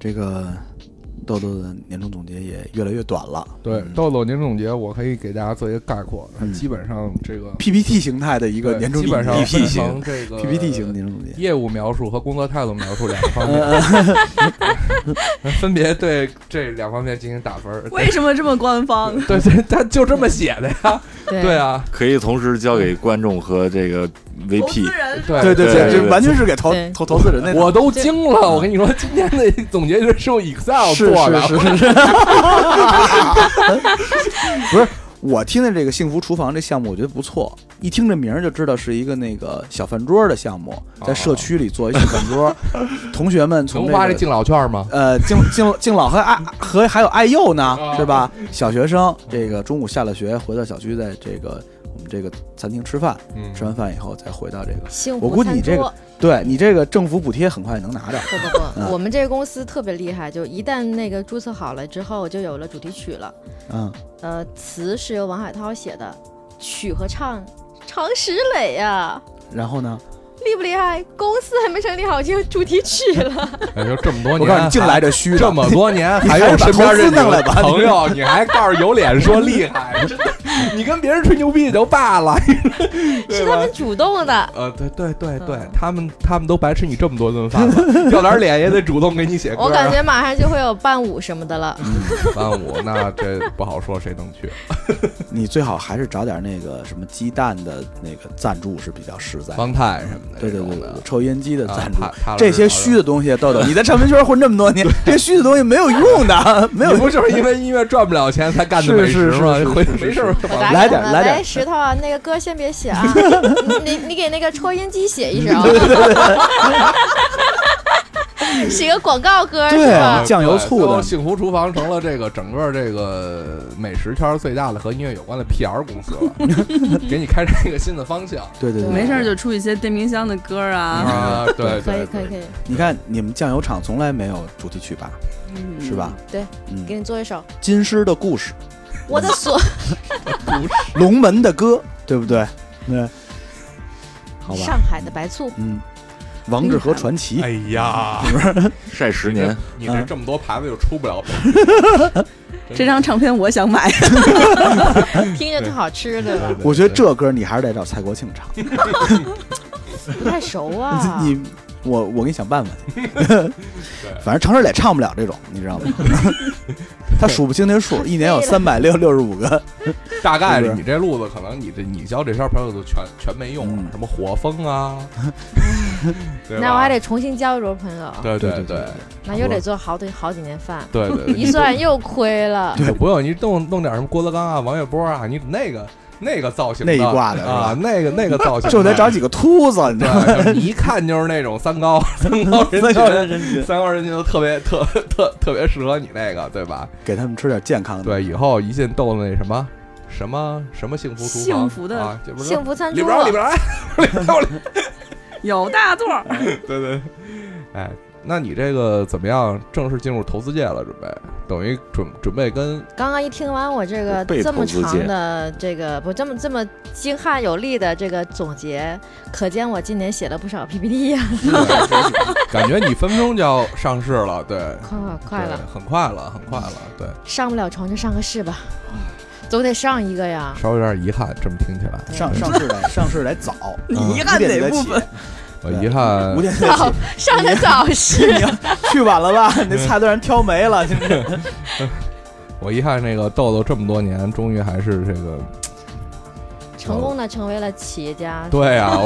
这个豆豆的年终总结也越来越短了。对嗯豆豆年终总结，我可以给大家做一个概括，基本上这个 PPT 形态的一个年终基本上总结分成这个 PPT 型的年终总结。业务描述和工作态度描述两个方嗯面，分别对这两方面进行打分儿。为什么这么官方？对对，他就这么写的呀。对。对啊，可以同时交给观众和这个 VP 对对对这完全是给投投投资人那我都惊了。我跟你说，今天的总结就是用 Excel 是做的。是是是，不是。我听的这个幸福厨房这项目，我觉得不错。一听这名儿就知道是一个那个小饭桌的项目，在社区里做一小饭桌，同学们从这个能花这敬老券吗？呃，敬敬敬老和爱和还有爱幼呢，啊是吧？小学生这个中午下了学回到小区，在这个这个餐厅吃饭，嗯吃完饭以后再回到这个，幸我估计你这个。对你这个政府补贴很快能拿着。不不 嗯不，我们这个公司特别厉害，就一旦那个注册好了之后，就有了主题曲了。嗯，呃，词是由王海涛写的，曲和唱常石磊呀、然后呢，厉不厉害？公司还没成立好，就有主题曲了。哎，就这么多年，我告诉你，净来这虚的。这么多年，还有身边这朋友，你还告诉有脸说厉害，真的，你跟别人吹牛逼也就罢了，是他们？主动的。呃，对对对对嗯，他们他们都白吃你这么多顿饭了，要点脸也得主动给你写歌啊。我感觉马上就会有伴舞什么的了。伴舞，那这不好说谁能去。你最好还是找点那个什么鸡蛋的那个赞助是比较实在。方太什么的，对对对对，抽烟机的啊赞助这些虚的东西，豆豆，你在唱片圈混这么多年，这些虚的东西没有用的，没有你不就是因为音乐赚不了钱才干的美食吗？是是是回没事来点来点喂，石头啊，那个歌先别写啊，你你你给那个抽烟机写一首，写个广告歌是对吧？酱油醋的。幸福厨房成了这个整个这个美食圈最大的和音乐有关的 PR 公司了，给你开展一个新的方向对对对，没事就出一些电冰箱的歌啊，啊！对 可以对可以可以，你看你们酱油厂从来没有主题曲吧？嗯是吧？对，嗯，给你做一首。金狮的故事，我的锁。龙门的歌，对不对？对，好吧，上海的白醋，嗯，王致和传奇，哎呀，晒十年，你这这么多牌子又出不了。这张唱片我想买，听着挺好吃，对吧？我觉得这歌你还是得找蔡国庆唱，不太熟啊。你我我给你想办法去，反正常石磊唱不了这种，你知道吗？他数不清那数，一年有三百六六十五个，大概是你这路子，可能你这你交这圈朋友都全全没用了嗯，什么火风啊，对吧？那我还得重新交一桌朋友，对对对对那又得做好多好几年饭，对对，一算又亏了。对，不用你弄弄点什么郭德纲啊、王月波啊，你那个那个造型那一挂的是吧？啊，那个那个造型 就得找几个秃子，你知道吗？一看就是那种三高 三高人群，人三高人群都特别特特特别适合你那个，对吧？给他们吃点健康的。对，以后一进豆子那什么什么什么幸福厨房，幸福的啊，这不是幸福餐桌。里边，儿 里边来，里边有大座儿，对对，哎，那你这个怎么样？正式进入投资界了，准备？等于准准备跟刚刚一听完我这个这么长的这个不这么这么精悍有力的这个总结，可见我今年写了不少 PPT 呀、感觉你分分钟就要上市了，对，快了快了，很快了，很快了，对，上不了床就上个市吧，总得上一个呀。稍微有点遗憾，这么听起来，上上市得上市得早，你嗯遗憾哪部分？我遗憾五点 早，上的早市，你要去晚了吧？你那菜都让人挑没了。我遗憾那个豆豆这么多年，终于还是这个，成功的成为了企业家。对啊，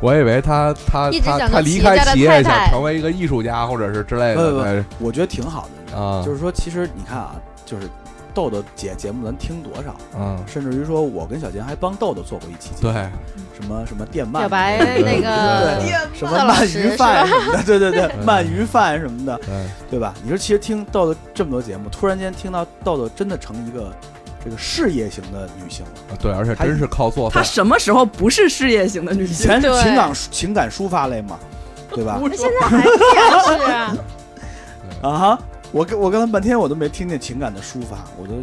我我以为他他他他离开企业想成为一个艺术家或者是之类不不的，我觉得挺好的，啊，就是说，其实你看啊，就是豆豆节节目咱听多少，嗯，甚至于说我跟小杰还帮豆豆做过一期节目，对，什么什么电鳗小白那个什么鳗鱼饭？什么的，对对对，嗯鳗鱼饭什么的，对，吧？你说其实听豆豆这么多节目，突然间听到豆豆真的成一个这个事业型的女性了。对，而且真是靠做饭，她什么时候不是事业型的女以性？前是情感情感抒发类嘛，对吧？那现在还是是啊，啊哈，我跟我刚才半天我都没听见情感的抒发，我都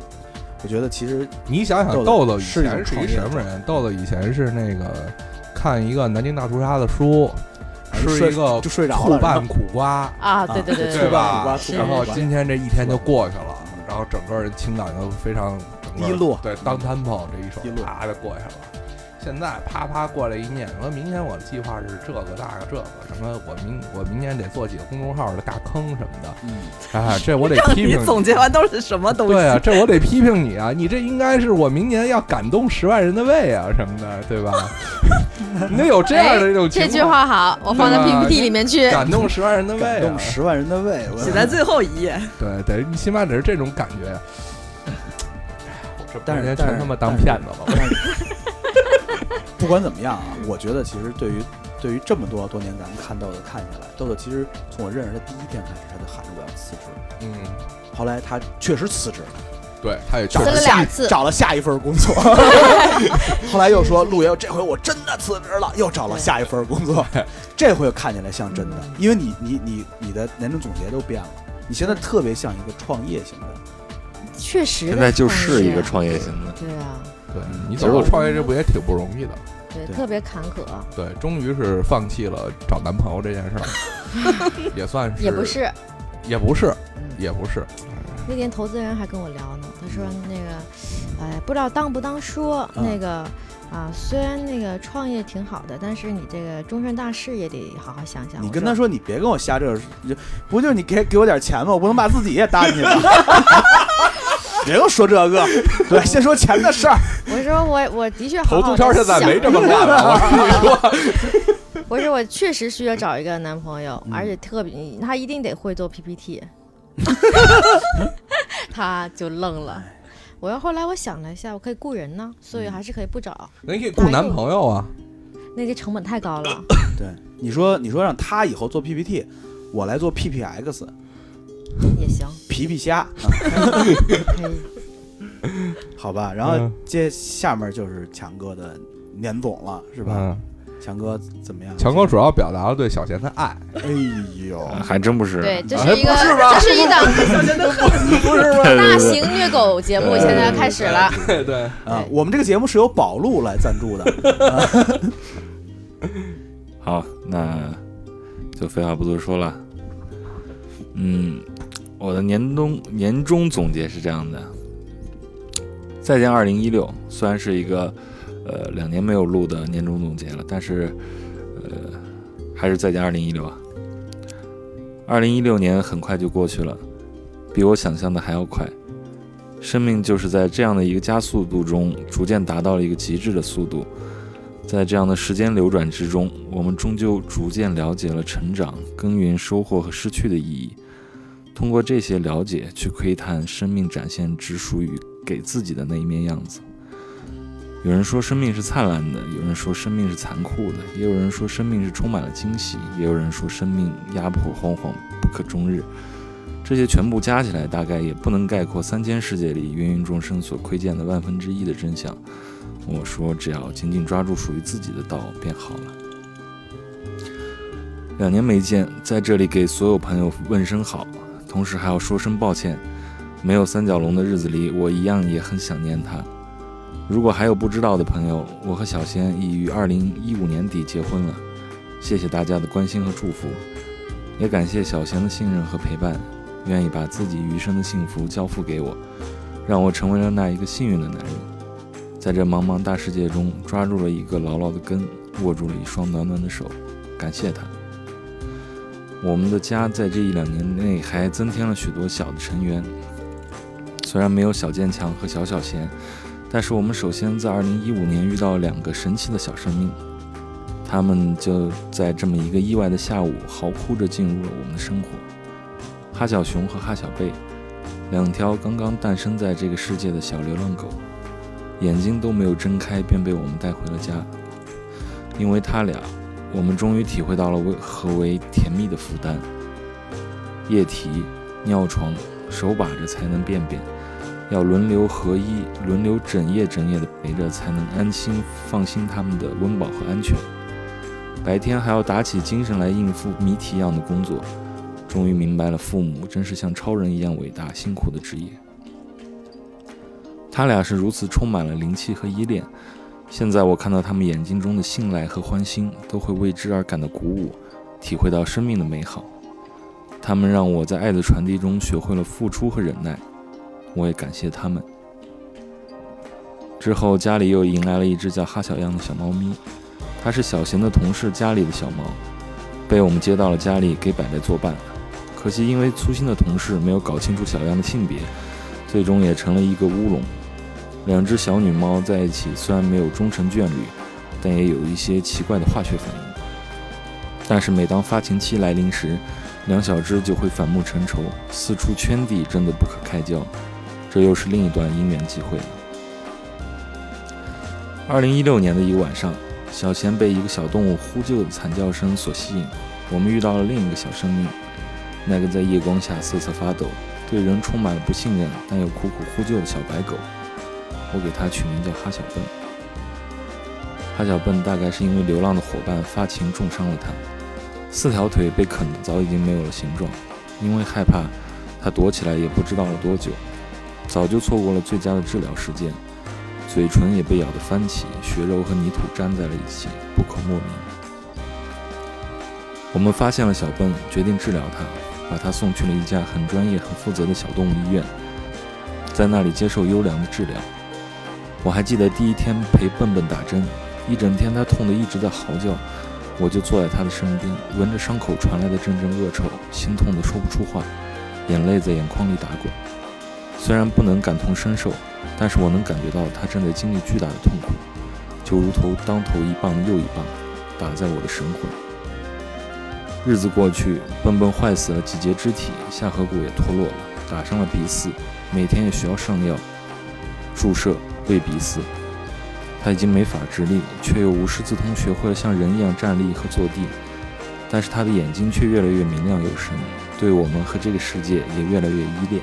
我觉得其实你想想，豆豆豆以前是一什么人？豆豆以前是那个看一个南京大屠杀的书，吃一个就睡着了醋拌苦瓜，啊，对对对对对吧然后今天这一天就过去了，然后整个人情感就非常低落对，当 tempo 这一首低落啪就过去了。现在啪啪过来一念，说明年我的计划是这个那个这个什么，我明我明年得做几个公众号的大坑什么的。嗯，哎，这我得让你批评总结完都是什么东西？对啊，这我得批评你啊！你这应该是我明年要感动十万人的胃啊什么的，对吧？你得有这样的一种情况这句话好，我放在 PPT 里面去。感动十万人的胃啊感动！十万人的胃，我写在最后一页。对得，你起码得是这种感觉。这但是半天但是全他妈当骗子了。不管怎么样啊，我觉得其实对于对于这么多多年咱们看豆豆看下来，豆豆其实从我认识他第一天开始，他就喊着我要辞职。嗯，后来他确实辞职了，对，他也确找了两次找了下一份工作。后来又说陆爷，这回我真的辞职了，又找了下一份工作。这回看起来像真的，因为你你你你的年终总结都变了，你现在特别像一个创业型的。确实的现在就是一个创业型的，对啊，对你走到创业这步也挺不容易的。对，对特别坎坷，对，终于是放弃了找男朋友这件事儿，也算是，也不，是。也不是，嗯，也不是。那天投资人还跟我聊呢，他说那个，哎，不知道当不当说嗯那个啊，虽然那个创业挺好的，但是你这个终身大事也得好好想想。你跟他说，你别跟我瞎这，就不就是你给给我点钱吗？我不能把自己也搭进去吧？别又说这个，对，先说钱的事儿。我说我我的确好投好投资圈现在想没这么 干了，我跟你说。我说我确实需要找一个男朋友，嗯而且特别他一定得会做 PPT，他就愣了。我要后来我想了一下，我可以雇人呢，所以还是可以不找，那你可以雇男朋友啊，那个成本太高了。对，你说你说让他以后做 PPT，我来做 PPX 也行，皮皮虾，啊可以。好吧？然后嗯接下面就是强哥的年总了，是吧？嗯，强哥怎么样？强哥主要表达了对小贤的爱，哎呦，还真不是。对，这哎是一个，这是一档 不是吗？大型虐狗节目，现在要开始了。对对，啊对，我们这个节目是由宝路来赞助的。好，那就废话不多说了。嗯，我的年终年终总结是这样的：再见二零一六，虽然是一个呃两年没有录的年终总结了，但是呃还是再见二零一六啊。二零一六年很快就过去了，比我想象的还要快。生命就是在这样的一个加速度中，逐渐达到了一个极致的速度。在这样的时间流转之中，我们终究逐渐了解了成长、耕耘、收获和失去的意义。通过这些了解，去窥探生命展现只属于给自己的那一面样子。有人说生命是灿烂的，有人说生命是残酷的，也有人说生命是充满了惊喜，也有人说生命压迫惶惶，不可终日。这些全部加起来，大概也不能概括三千世界里芸芸众生所窥见的万分之一的真相。我说，只要紧紧抓住属于自己的道，便好了。两年没见，在这里给所有朋友问声好，同时还要说声抱歉。没有三角龙的日子里，我一样也很想念他。如果还有不知道的朋友，我和小仙已于二零一五年底结婚了。谢谢大家的关心和祝福，也感谢小贤的信任和陪伴，愿意把自己余生的幸福交付给我，让我成为了那一个幸运的男人。在这茫茫大世界中，抓住了一个牢牢的根，握住了一双暖暖的手，感谢他。我们的家在这一两年内还增添了许多小的成员，虽然没有小坚强和小小贤，但是我们首先在2015年遇到两个神奇的小生命，他们就在这么一个意外的下午，嚎哭着进入了我们的生活。哈小熊和哈小贝，两条刚刚诞生在这个世界的小流浪狗。眼睛都没有睁开，便被我们带回了家。因为他俩，我们终于体会到了为何为甜蜜的负担。液体、尿床、手把着才能便便，要轮流合一，轮流整夜整夜的陪着，才能安心放心他们的温饱和安全。白天还要打起精神来应付谜题一样的工作。终于明白了，父母真是像超人一样伟大、辛苦的职业。他俩是如此充满了灵气和依恋，现在我看到他们眼睛中的信赖和欢欣，都会为之而感到鼓舞，体会到生命的美好。他们让我在爱的传递中学会了付出和忍耐，我也感谢他们。之后，家里又迎来了一只叫哈小样的小猫咪，它是小贤的同事家里的小猫，被我们接到了家里给摆来作伴。可惜因为粗心的同事没有搞清楚小样的性别，最终也成了一个乌龙。两只小女猫在一起，虽然没有终成眷侣，但也有一些奇怪的化学反应。但是每当发情期来临时，两小只就会反目成仇，四处圈地，争得不可开交。这又是另一段姻缘际会了。二零一六年的一个晚上，小贤被一个小动物呼救的惨叫声所吸引，我们遇到了另一个小生命，那个在夜光下瑟瑟发抖、对人充满了不信任但又苦苦呼救的小白狗。我给它取名叫哈小笨。哈小笨大概是因为流浪的伙伴发情重伤了它，四条腿被啃得早已经没有了形状。因为害怕，它躲起来也不知道了多久，早就错过了最佳的治疗时间。嘴唇也被咬得翻起，血肉和泥土粘在了一起，不可莫名。我们发现了小笨，决定治疗它，把它送去了一家很专业、很负责的小动物医院，在那里接受优良的治疗。我还记得第一天陪笨笨打针，一整天它痛得一直在嚎叫，我就坐在它的身边，闻着伤口传来的阵阵恶臭，心痛得说不出话，眼泪在眼眶里打滚。虽然不能感同身受。但是我能感觉到他正在经历巨大的痛苦，就如同当头一棒又一棒，打在我的神魂。日子过去，笨笨坏死了几节肢体，下颌骨也脱落了，打伤了鼻饲，每天也需要上药、注射、被鼻饲。他已经没法直立，却又无师自通学会了像人一样站立和坐地。但是他的眼睛却越来越明亮有神，对我们和这个世界也越来越依恋。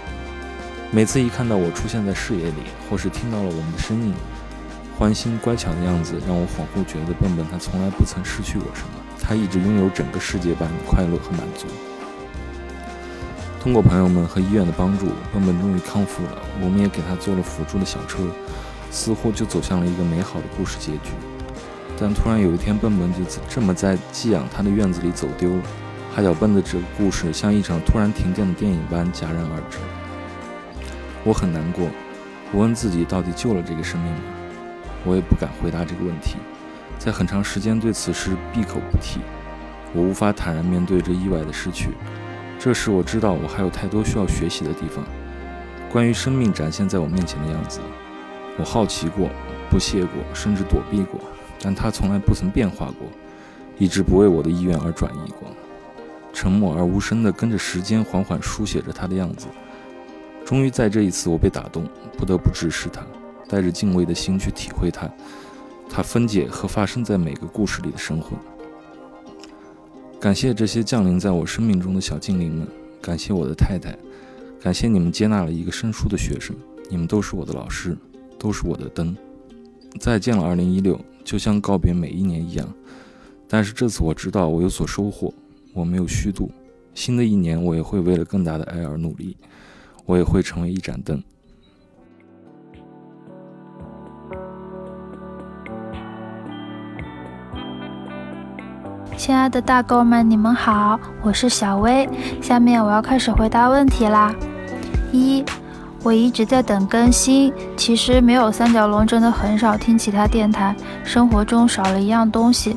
每次一看到我出现在视野里，或是听到了我们的声音，欢欣乖巧的样子，让我恍惚觉得笨笨他从来不曾失去过什么，他一直拥有整个世界般的快乐和满足。通过朋友们和医院的帮助，笨笨终于康复了，我们也给他做了辅助的小车，似乎就走向了一个美好的故事结局。但突然有一天，笨笨就这么在寄养他的院子里走丢了。哈小笨的这个故事像一场突然停电的电影般戛然而止。我很难过，我问自己到底救了这个生命吗？我也不敢回答这个问题，在很长时间对此事闭口不提。我无法坦然面对这意外的失去。这时我知道我还有太多需要学习的地方。关于生命展现在我面前的样子，我好奇过，不屑过，甚至躲避过，但它从来不曾变化过，一直不为我的意愿而转移过，沉默而无声地跟着时间缓缓书写着它的样子。终于在这一次，我被打动，不得不直视它，带着敬畏的心去体会它，它分解和发生在每个故事里的生活。感谢这些降临在我生命中的小精灵们，感谢我的太太，感谢你们接纳了一个生疏的学生，你们都是我的老师，都是我的灯。再见了，二零一六，就像告别每一年一样，但是这次我知道我有所收获，我没有虚度。新的一年，我也会为了更大的爱而努力。我也会成为一盏灯。亲爱的大狗们，你们好，我是小薇。下面我要开始回答问题啦。一，我一直在等更新。其实没有三角龙，真的很少听其他电台，生活中少了一样东西。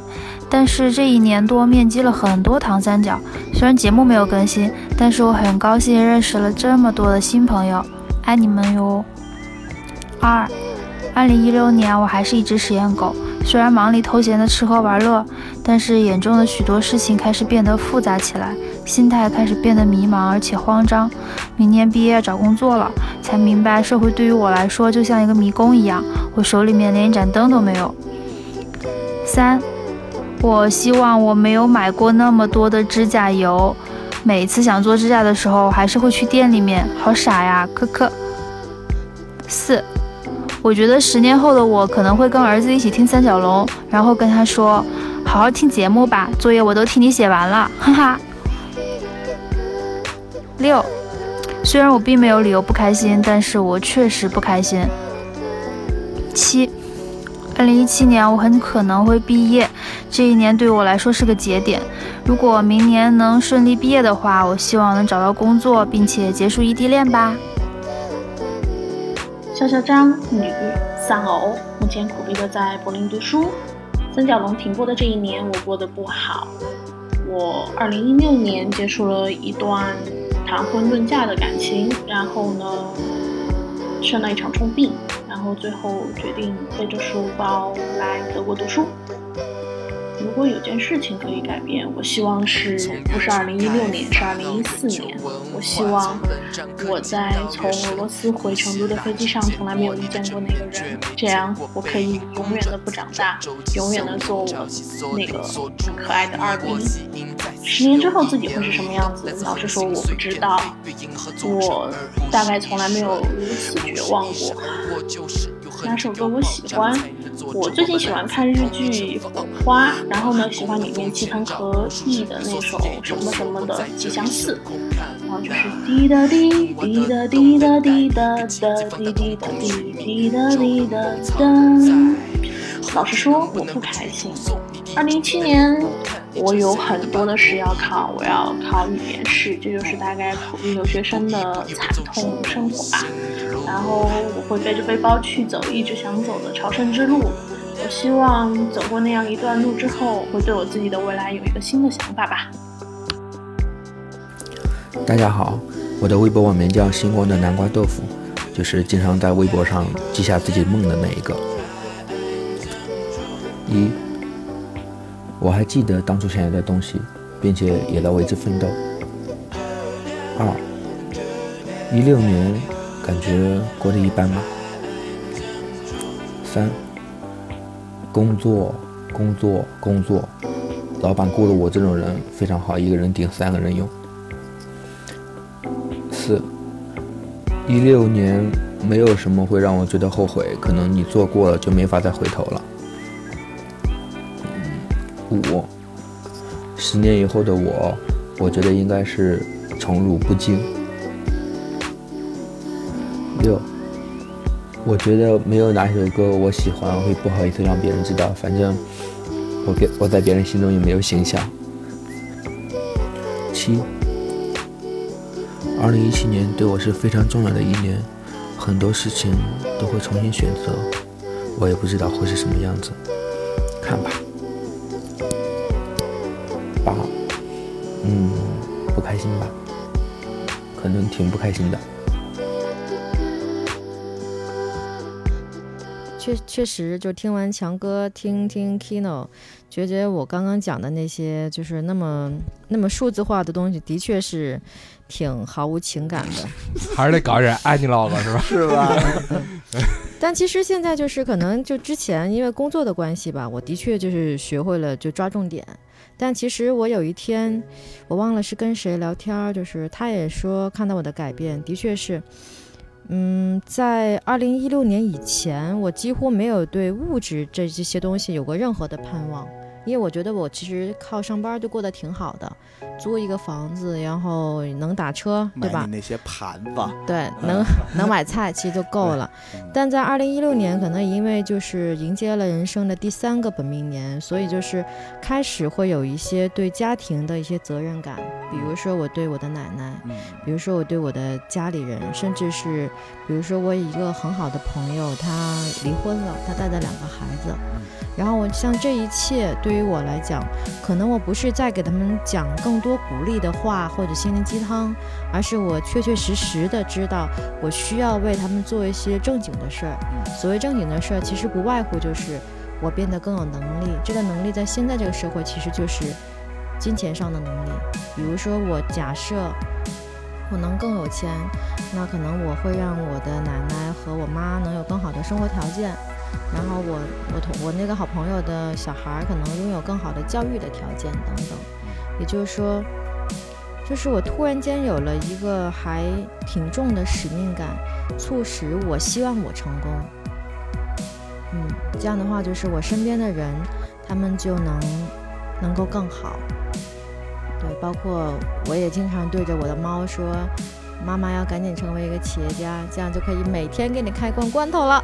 但是这一年多面基了很多糖三角，虽然节目没有更新，但是我很高兴认识了这么多的新朋友，爱你们哟。二，二零一六年我还是一只实验狗，虽然忙里偷闲的吃喝玩乐，但是眼中的许多事情开始变得复杂起来，心态开始变得迷茫而且慌张。明年毕业找工作了，才明白社会对于我来说就像一个迷宫一样，我手里面连一盏灯都没有。三。我希望我没有买过那么多的指甲油，每次想做指甲的时候，还是会去店里面，好傻呀，科科。四，我觉得十年后的我可能会跟儿子一起听三角龙，然后跟他说，好好听节目吧，作业我都替你写完了，哈哈。虽然我并没有理由不开心，但是我确实不开心。七。二零一七年，我很可能会毕业。这一年对我来说是个节点。如果明年能顺利毕业的话，我希望能找到工作，并且结束异地恋吧。肖肖张，女，丧偶，目前苦逼的在柏林读书。三角龙停播的这一年，我过得不好。我二零一六年结束了一段谈婚论嫁的感情，然后呢，生了一场重病，然后最后决定背着书包来德国读书。如果有件事情可以改变，我希望是不是二零一六年，是二零一四年。我希望我在从俄罗斯回成都的飞机上从来没有遇见过那个人，这样我可以永远的不长大，永远的做我那个可爱的二 B。十年之后自己会是什么样子？老实说，我不知道。我大概从来没有如此绝望过。哪首歌我喜欢？我最近喜欢看日剧《火花》，然后呢，喜欢里面齐藤和义的那首什么什么的《吉祥寺》，然后就是滴答滴滴答滴答滴答答滴滴答滴滴答滴答答。老实说，我不开心。二零一七年，我有很多的试要考，我要考语言试，这就是大概普通留学生的惨痛生活吧。然后我会背着背包去走一直想走的朝圣之路。我希望走过那样一段路之后，会对我自己的未来有一个新的想法吧。大家好，我的微博网名叫星光的南瓜豆腐，就是经常在微博上记下自己梦的那一个。一，我还记得当初想要的东西，并且也在为之奋斗。二，一六年感觉过得一般吧。三，工作，工作，工作，老板雇了我这种人非常好，一个人顶三个人用。四，一六年没有什么会让我觉得后悔，可能你做过了就没法再回头了。十年以后的我，我觉得应该是宠辱不惊。六，我觉得没有哪首歌我喜欢会不好意思让别人知道，反正我给我在别人心中也没有形象。七，二零一七年对我是非常重要的一年，很多事情都会重新选择，我也不知道会是什么样子，挺不开心的。确确实，就听完强哥，听听 Kino，觉觉我刚刚讲的那些，就是那么那么数字化的东西，的确是挺毫无情感的。还是得搞点 analog 是吧？是吧？但其实现在就是可能就之前因为工作的关系吧，我的确就是学会了就抓重点。但其实我有一天，我忘了是跟谁聊天，就是他也说看到我的改变，的确是。嗯，在二零一六年以前，我几乎没有对物质这这些东西有过任何的盼望，因为我觉得我其实靠上班就过得挺好的，租一个房子，然后能打车，对吧？那些盘子，对，能 能买菜，其实就够了。但在二零一六年，可能因为就是迎接了人生的第三个本命年，所以就是开始会有一些对家庭的一些责任感。比如说我对我的奶奶，比如说我对我的家里人，甚至是比如说我一个很好的朋友，他离婚了，他带着两个孩子，然后我像这一切对于我来讲，可能我不是在给他们讲更多鼓励的话或者心灵鸡汤，而是我确确实实的知道我需要为他们做一些正经的事儿。所谓正经的事儿，其实不外乎就是我变得更有能力，这个能力在现在这个社会其实就是。金钱上的能力，比如说我假设我能更有钱，那可能我会让我的奶奶和我妈能有更好的生活条件，然后我我同我那个好朋友的小孩可能拥有更好的教育的条件等等。也就是说，就是我突然间有了一个还挺重的使命感，促使我希望我成功。嗯，这样的话就是我身边的人，他们就能能够更好。对，包括我也经常对着我的猫说：“妈妈要赶紧成为一个企业家，这样就可以每天给你开罐罐头了。”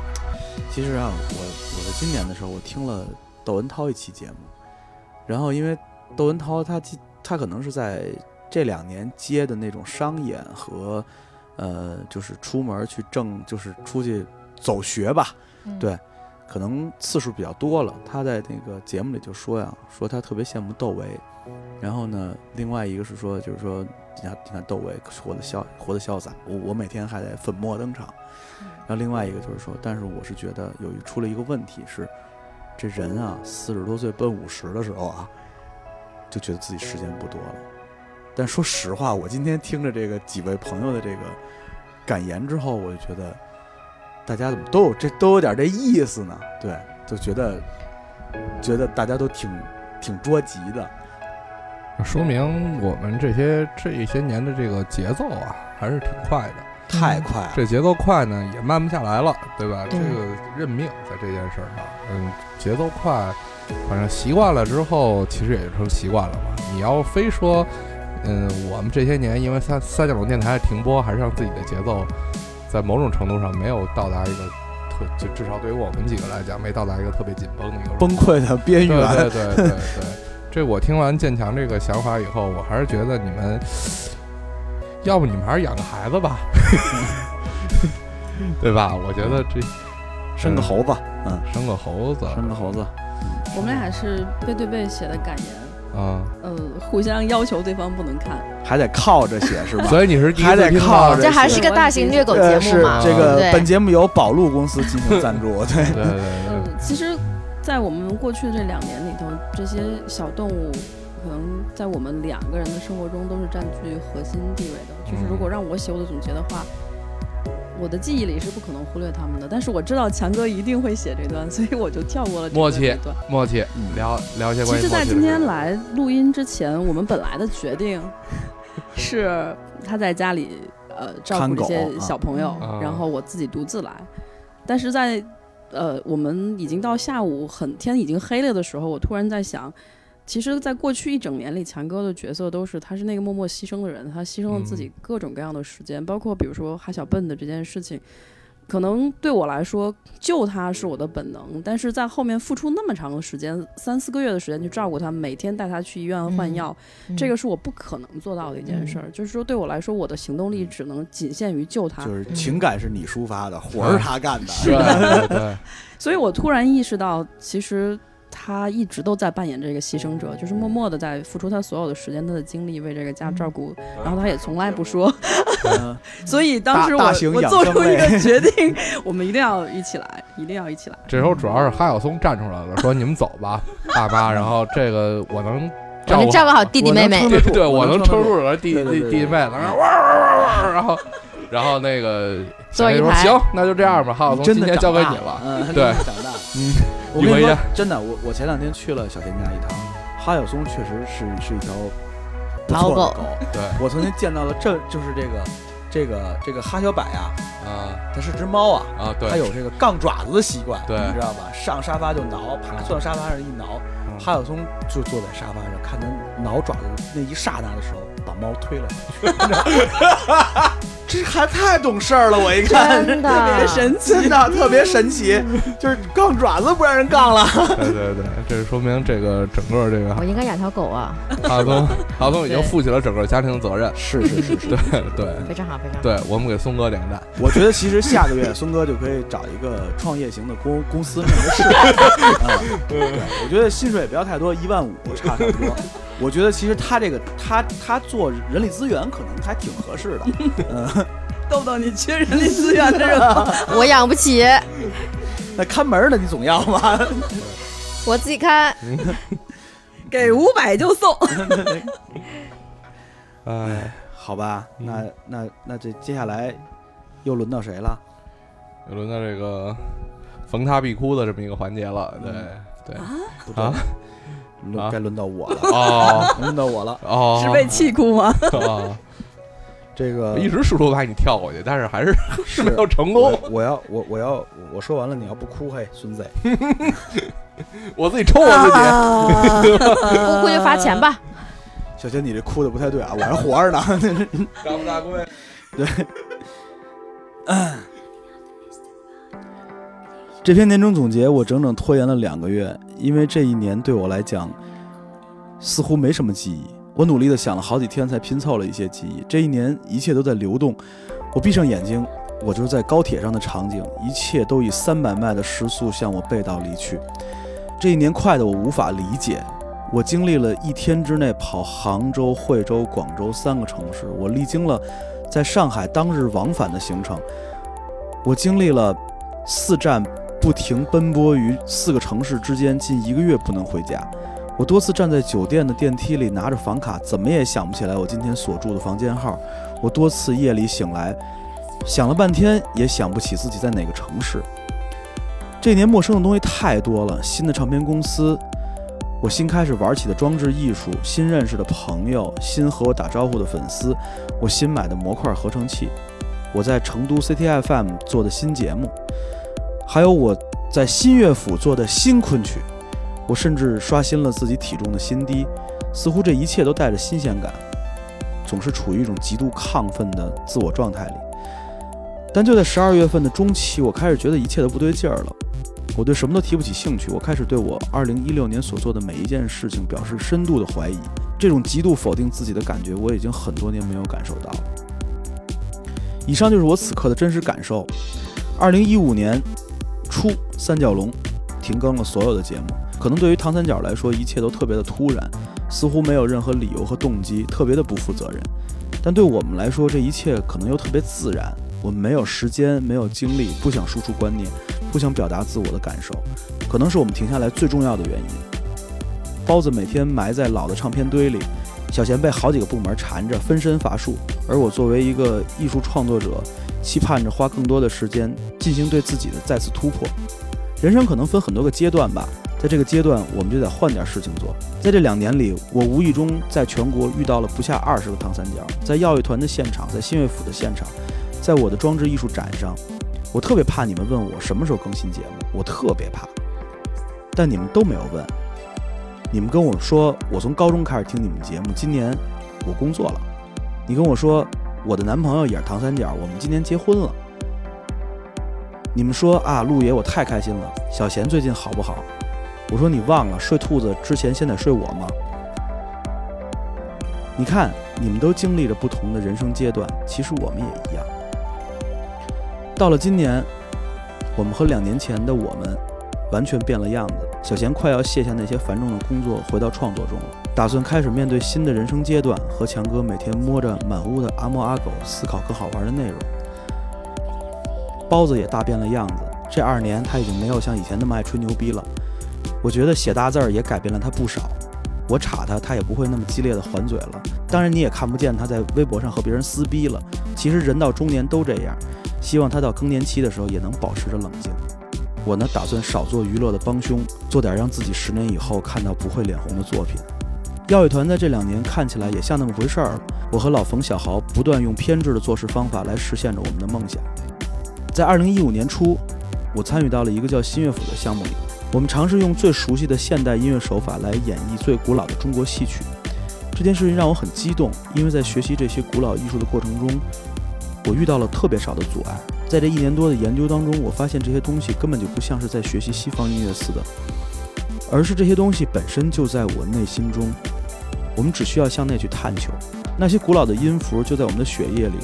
其实啊，我我在今年的时候，我听了窦文涛一期节目，然后因为窦文涛他他可能是在这两年接的那种商演和，呃，就是出门去挣，就是出去走学吧，嗯对，可能次数比较多了。他在那个节目里就说呀，说他特别羡慕窦唯，然后呢，另外一个是说，就是说，你看，你看窦唯活得潇活得潇洒，我我每天还得粉墨登场。然后另外一个就是说，但是我是觉得有一出了一个问题是，这人啊，四十多岁奔五十的时候啊，就觉得自己时间不多了。但说实话，我今天听着这个几位朋友的这个感言之后，我就觉得大家怎么都有这都有点这意思呢？对，就觉得觉得大家都挺挺着急的。说明我们这些这一些年的这个节奏啊，还是挺快的。太快了，这节奏快呢，也慢不下来了，对吧？对这个认命在这件事儿上，嗯，节奏快，反正习惯了之后，其实也就成习惯了嘛。你要非说，嗯，我们这些年因为三三角龙电台的停播，还是让自己的节奏在某种程度上没有到达一个特，就至少对于我们几个来讲，没到达一个特别紧绷的一个崩溃的边对缘。对对对对，这我听完建强这个想法以后，我还是觉得你们，要不你们还是养个孩子吧，对吧？我觉得这生个猴子，嗯，生个猴子，生个猴子，我们俩是背对背写的感言，啊，呃，互相要求对方不能看。还得靠着写是吧？所以你是第一还得靠着这还是个大型虐狗节呃，目是嘛？这个本节目由宝路公司进行赞助，对，对对对呃，其实，在我们过去的这两年里头，这些小动物可能在我们两个人的生活中都是占据核心地位的。就是如果让我写我的总结的话，我的记忆里是不可能忽略他们的。但是我知道强哥一定会写这段，所以我就跳过了这默契。默契嗯聊聊一些关于其实，在今天来录音之前，我们本来的决定是他在家里呃照顾这些小朋友，啊然后我自己独自来。但是在呃我们已经到下午很天已经黑了的时候，我突然在想，其实，在过去一整年里，强哥的角色都是他是那个默默牺牲的人，他牺牲了自己各种各样的时间，包括比如说哈小笨的这件事情。可能对我来说，救他是我的本能，但是在后面付出那么长的时间，三四个月的时间去照顾他，每天带他去医院换药，嗯这个是我不可能做到的一件事儿。就是说，对我来说，我的行动力只能仅限于救他。就是情感是你抒发的，活儿是他干的，对对对，所以我突然意识到，其实他一直都在扮演这个牺牲者，就是默默的在付出他所有的时间、他的精力为这个家照顾，然后他也从来不说。嗯 所以当时我我做出一个 决定，我们一定要一起来，一定要一起来。这时候主要是哈晓松站出来了，说你们走吧，爸妈，然后这个我能我能照顾好弟弟妹妹。我能撑。得住对，我我能撑住住。了弟弟对对对弟弟妹，然后 哇哇哇哇，然后然后那个小黑说行，那就这样吧，哈小松今天交给你了，嗯，对长大。嗯，我跟你说真的，我我前两天去了小田家一趟，哈小松确实是是一条不老狗错的狗。对我曾经见到了这就是这个这个这个哈小柏呀，啊它是只猫啊，啊对，它有这个杠爪子的习惯，对你知道吧？上沙发就挠，啪坐到沙发上一挠。嗯哈小松就坐在沙发上，看它挠爪子那一刹那的时候，把猫推了下去。这还太懂事儿了，我一看，真的特别神奇，真的特别神奇，就是杠爪子不让人杠了。对对对，这说明这个整个这个我应该养条狗啊，阿松 阿松已经负起了整个家庭的责任，是是是是，对对非常好，非常好。对，我们给松哥点个赞，我觉得其实下个月松哥就可以找一个创业型的公公司面试。啊，对，我觉得薪水也不要太多，一万五差差不多。我觉得其实他这个他他做人力资源可能还挺合适的。嗯，豆豆，你缺人力资源的人吗？我养不起，那看门的你总要吧？我自己看。给五百就送。哎，好吧，那那那这接下来又轮到谁了？又轮到这个逢他必哭的这么一个环节了，对对不对啊，啊轮该轮到我了，哦 轮到我了。哦，是被气哭吗？啊，这个一直试图把你跳过去，但是还是是 没有成功，我我要我我要我说完了，你要不哭，嘿，孙子，我自己抽我自己。不哭就罚钱吧。小杰，你这哭的不太对啊，我还活着呢。大不大贵？对 这篇年终总结我整整拖延了两个月，因为这一年对我来讲似乎没什么记忆，我努力的想了好几天，才拼凑了一些记忆。这一年，一切都在流动。我闭上眼睛，我就是在高铁上的场景，一切都以三百迈的时速向我背道离去。这一年快的我无法理解。我经历了一天之内跑杭州、惠州、广州三个城市，我历经了在上海当日往返的行程，我经历了四站不停奔波于四个城市之间，近一个月不能回家。我多次站在酒店的电梯里，拿着房卡，怎么也想不起来我今天所住的房间号。我多次夜里醒来，想了半天也想不起自己在哪个城市。这年陌生的东西太多了，新的唱片公司，我新开始玩起的装置艺术，新认识的朋友，新和我打招呼的粉丝，我新买的模块合成器，我在成都 CTFM 做的新节目，还有我在新乐府做的新昆曲。我甚至刷新了自己体重的新低，似乎这一切都带着新鲜感，总是处于一种极度亢奋的自我状态里。但就在十二月份的中期，我开始觉得一切都不对劲儿了。我对什么都提不起兴趣，我开始对我二零一六年所做的每一件事情表示深度的怀疑。这种极度否定自己的感觉，我已经很多年没有感受到了。以上就是我此刻的真实感受。二零一五年初，三角龙停更了所有的节目。可能对于唐三角来说，一切都特别的突然，似乎没有任何理由和动机，特别的不负责任。但对我们来说，这一切可能又特别自然。我们没有时间，没有精力，不想输出观念，不想表达自我的感受，可能是我们停下来最重要的原因。包子每天埋在老的唱片堆里，小贤被好几个部门缠着，分身乏术。而我作为一个艺术创作者，期盼着花更多的时间进行对自己的再次突破。人生可能分很多个阶段吧。在这个阶段，我们就得换点事情做。在这两年里，我无意中在全国遇到了不下二十个唐三角，在耀乐团的现场，在新乐府的现场，在我的装置艺术展上，我特别怕你们问我什么时候更新节目，我特别怕。但你们都没有问，你们跟我说，我从高中开始听你们节目，今年我工作了。你跟我说，我的男朋友也是唐三角，我们今年结婚了。你们说啊，陆爷，我太开心了。小贤最近好不好？我说你忘了睡兔子之前先得睡我吗？你看，你们都经历着不同的人生阶段，其实我们也一样。到了今年，我们和两年前的我们完全变了样子。小贤快要卸下那些繁重的工作，回到创作中了，打算开始面对新的人生阶段。和强哥每天摸着满屋的阿猫阿狗，思考更好玩的内容。包子也大变了样子，这二年他已经没有像以前那么爱吹牛逼了。我觉得写大字儿也改变了他不少，我查他，他也不会那么激烈的还嘴了。当然，你也看不见他在微博上和别人撕逼了。其实人到中年都这样，希望他到更年期的时候也能保持着冷静。我呢，打算少做娱乐的帮凶，做点让自己十年以后看到不会脸红的作品。耀乐团在这两年看起来也像那么回事儿。我和老冯、小豪不断用偏执的做事方法来实现着我们的梦想。在二零一五年初，我参与到了一个叫新乐府的项目里。我们尝试用最熟悉的现代音乐手法来演绎最古老的中国戏曲，这件事情让我很激动，因为在学习这些古老艺术的过程中，我遇到了特别少的阻碍。在这一年多的研究当中，我发现这些东西根本就不像是在学习西方音乐似的，而是这些东西本身就在我内心中。我们只需要向内去探求，那些古老的音符就在我们的血液里，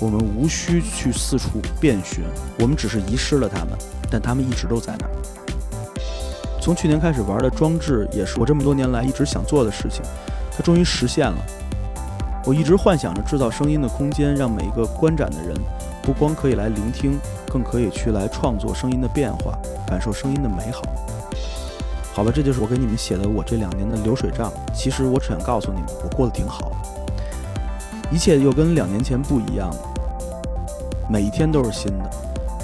我们无需去四处遍寻，我们只是遗失了它们，但它们一直都在那儿。从去年开始玩的装置，也是我这么多年来一直想做的事情，它终于实现了。我一直幻想着制造声音的空间，让每一个观展的人不光可以来聆听，更可以去来创作声音的变化，感受声音的美好。好吧，这就是我给你们写的我这两年的流水账。其实我只想告诉你们，我过得挺好，一切又跟两年前不一样了，每一天都是新的，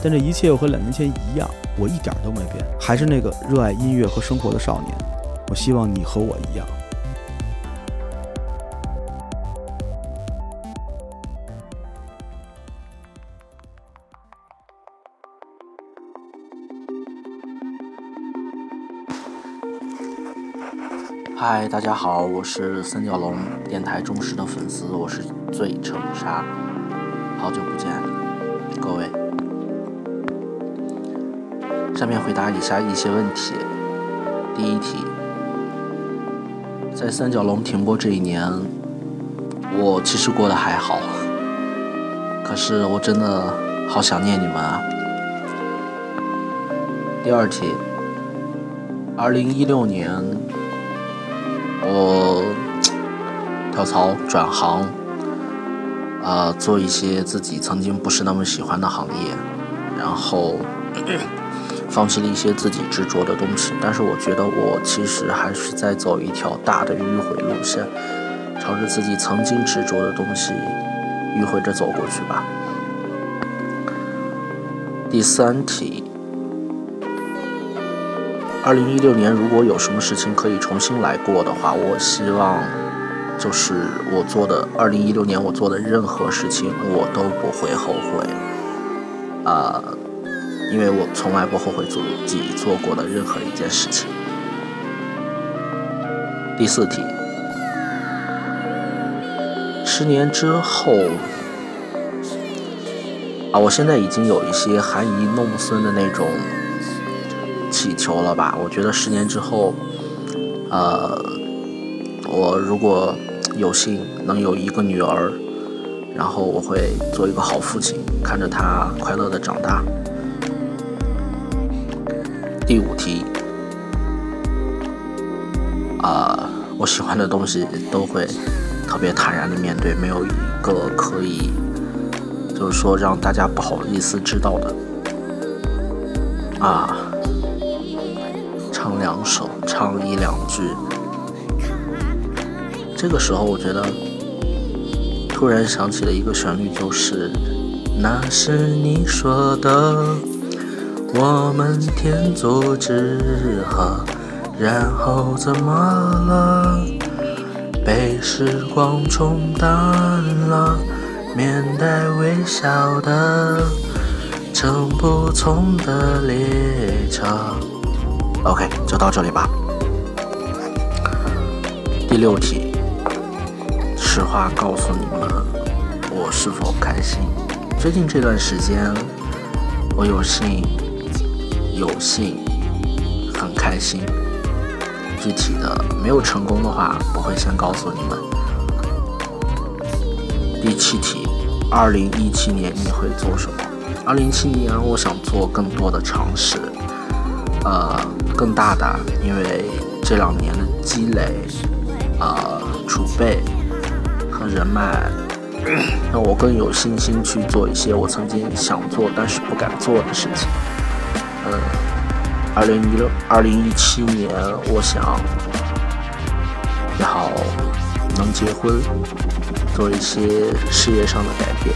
但这一切又和两年前一样。我一点都没变，还是那个热爱音乐和生活的少年。我希望你和我一样。嗨，大家好，我是三角龙电台忠实的粉丝，我是醉成沙，好久不见，各位。下面回答以下一些问题。第一题：在三角龙停播这一年，我其实过得还好，可是我真的好想念你们啊。第二题，二零一六年，我跳槽转行，呃，做一些自己曾经不是那么喜欢的行业，然后放弃了一些自己执着的东西。但是我觉得我其实还是在走一条大的迂回路线，朝着自己曾经执着的东西迂回着走过去吧。第三题。二零一六年，如果有什么事情可以重新来过的话，我希望就是我做的二零一六年我做的任何事情，我都不会后悔。啊，因为我从来不后悔自己做过的任何一件事情。第四题，十年之后，啊，我现在已经有一些含饴弄孙的那种。祈求了吧？我觉得十年之后，呃，我如果有幸能有一个女儿，然后我会做一个好父亲，看着她快乐的长大。第五题，啊，我喜欢的东西都会特别坦然的面对，没有一个可以，就是说让大家不好意思知道的，啊。唱两首，唱一两句。这个时候，我觉得突然想起了一个旋律，就是那是你说的，我们天作之合，然后怎么了？被时光冲淡了，面带微笑的乘不从的列车。OK，就到这里吧。第六题，实话告诉你们，我是否开心？最近这段时间，我有幸，有幸，很开心。具体的没有成功的话，不会先告诉你们。第七题，二零一七年你会做什么？二零一七年，我想做更多的尝试。呃，更大的，因为这两年的积累、呃储备和人脉，让我更有信心去做一些我曾经想做但是不敢做的事情。嗯，二零一六、二零一七年，我想要能结婚，做一些事业上的改变。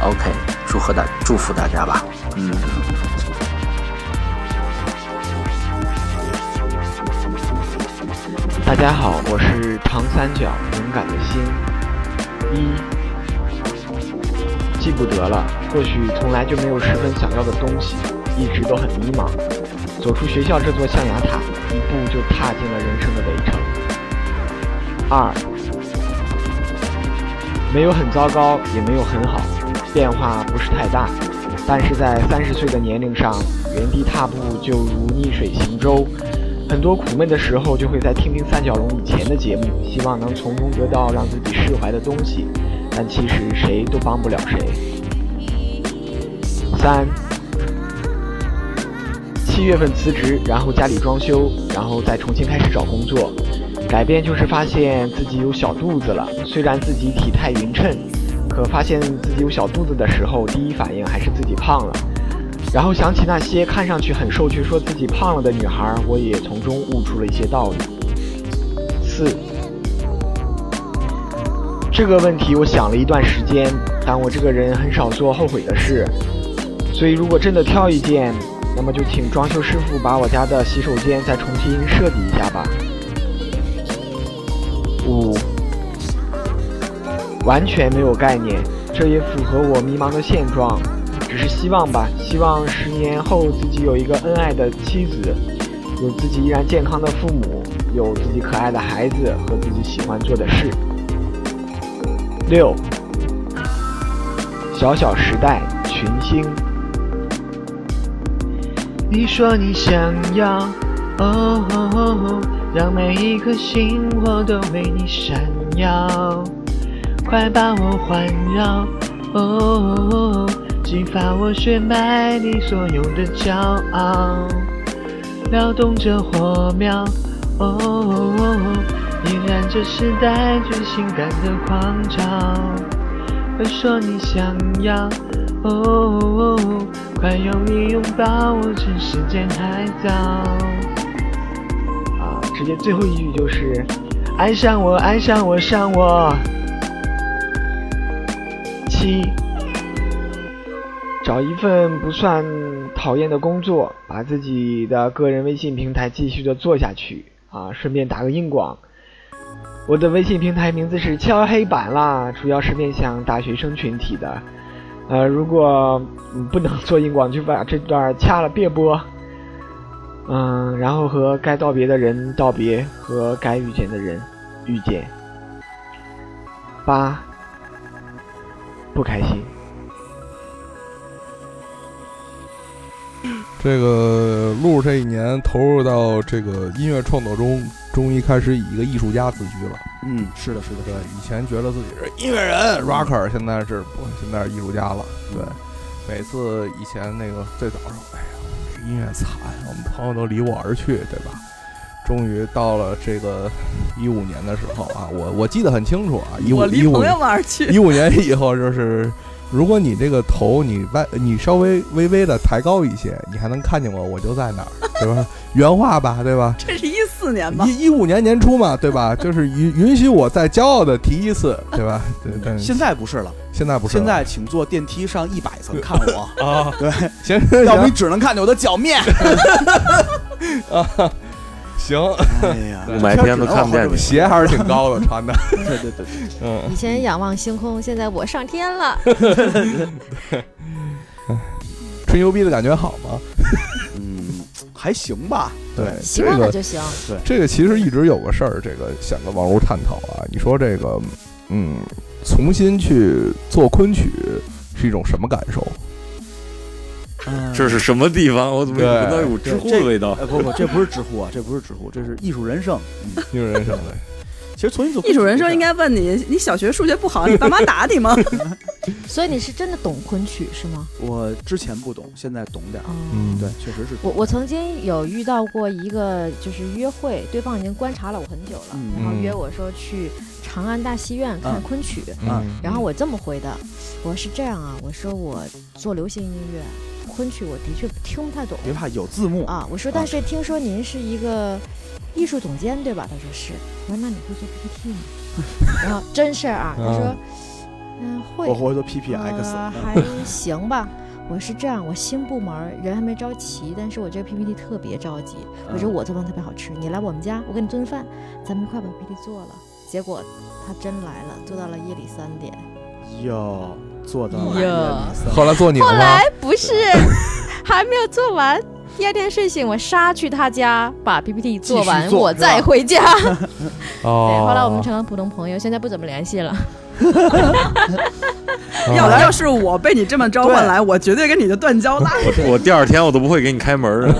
OK，祝贺大祝福大家吧。嗯。大家好，我是长三角勇敢的心。一记不得了，或许从来就没有十分想要的东西，一直都很迷茫。走出学校这座象牙塔，一步就踏进了人生的围城。二没有很糟糕，也没有很好，变化不是太大，但是在三十岁的年龄上，原地踏步就如逆水行舟。很多苦闷的时候，就会在听听三角龙以前的节目，希望能从中得到让自己释怀的东西，但其实谁都帮不了谁。三，七月份辞职，然后家里装修，然后再重新开始找工作。改变就是发现自己有小肚子了，虽然自己体态匀称，可发现自己有小肚子的时候，第一反应还是自己胖了。然后想起那些看上去很瘦却说自己胖了的女孩，我也从中悟出了一些道理。四，这个问题我想了一段时间，但我这个人很少做后悔的事，所以如果真的挑一件，那么就请装修师傅把我家的洗手间再重新设计一下吧。五，完全没有概念，这也符合我迷茫的现状。只是希望吧，希望十年后自己有一个恩爱的妻子，有自己依然健康的父母，有自己可爱的孩子和自己喜欢做的事。六，小小时代群星。你说你想要，哦，让每一颗星火都为你闪耀，快把我环绕，哦，激发我血脉里所有的骄傲，撩动着火苗，哦，点燃这时代最性感的狂潮。快说你想要，哦，快用力拥抱我，趁时间还早。啊，直接最后一句就是，爱上我，爱上我，上我。七，找一份不算讨厌的工作，把自己的个人微信平台继续的做下去啊，顺便打个硬广。我的微信平台名字是敲黑板啦，主要是面向大学生群体的。呃，如果、不能做硬广，就把这段掐了，别播。嗯，然后和该道别的人道别，和该遇见的人遇见。八，不开心。这个路这一年投入到这个音乐创作中，终于开始以一个艺术家自居了。嗯，是的，是的，对，以前觉得自己是音乐人 rocker，现在是不，现在是艺术家了。对，每次以前那个最早说，哎呀，音乐惨，我们朋友都离我而去，对吧？终于到了这个一五年的时候啊，我我记得很清楚啊，一五我离一五朋友们而去。一五年以后就是，如果你这个头你歪，你稍微微微的抬高一些，你还能看见我，我就在哪儿，对吧？原话吧，对吧？这是一四年吧？一一五年年初嘛，对吧？就是允允许我再骄傲的提一次，对吧？对，但现在不是了，现在不是了，现在请坐电梯上一百层看我啊，对，行，要不你只能看见我的脚面。啊，行，哎呀，雾霾天都看不见你鞋还是挺高的穿的，对对对，嗯，以前仰望星空，现在我上天了。吹牛逼的感觉好吗？嗯，还行吧。对，习这个惯了就行。对，这个其实一直有个事儿，这个想跟王璐探讨啊。你说这个，嗯，重新去做昆曲是一种什么感受？这是什么地方？我怎么对闻到一股知乎的味道？哎，不不，这不是知乎啊，这不是知乎，这是艺术人生。嗯，艺术人生的。其实重新做艺术人生应该问你，你小学数学不好，你爸妈打你吗？所以你是真的懂昆曲是吗？我之前不懂，现在懂点儿。哦嗯，对，确实是。我我曾经有遇到过一个就是约会，对方已经观察了我很久了，嗯然后约我说去长安大戏院看嗯昆曲，嗯，然后我这么回的，我说是这样啊，我说我做流行音乐，昆曲我的确听不太懂别怕，有字幕。啊，我说但是听说您是一个艺术总监对吧？他说是，我说那你会做 PPT 吗？然后真事儿啊，他说嗯会，我会做 PPX 还 行吧。我是这样，我新部门人还没招齐，但是我这个 PPT 特别着急。我说嗯我做饭特别好吃，你来我们家，我给你炖饭，咱们一块把 PPT 做了。结果他真来了，做到了夜里三点。哟，做到哟了。后来做你了吗？后来不是，还没有做完。第二天睡醒，我杀去他家把 PPT 做完，做我再回家。哦对，，后来我们成了普通朋友，现在不怎么联系了。要哦要是我被你这么召唤来，我绝对跟你就断交拉黑。我我第二天我都不会给你开门儿。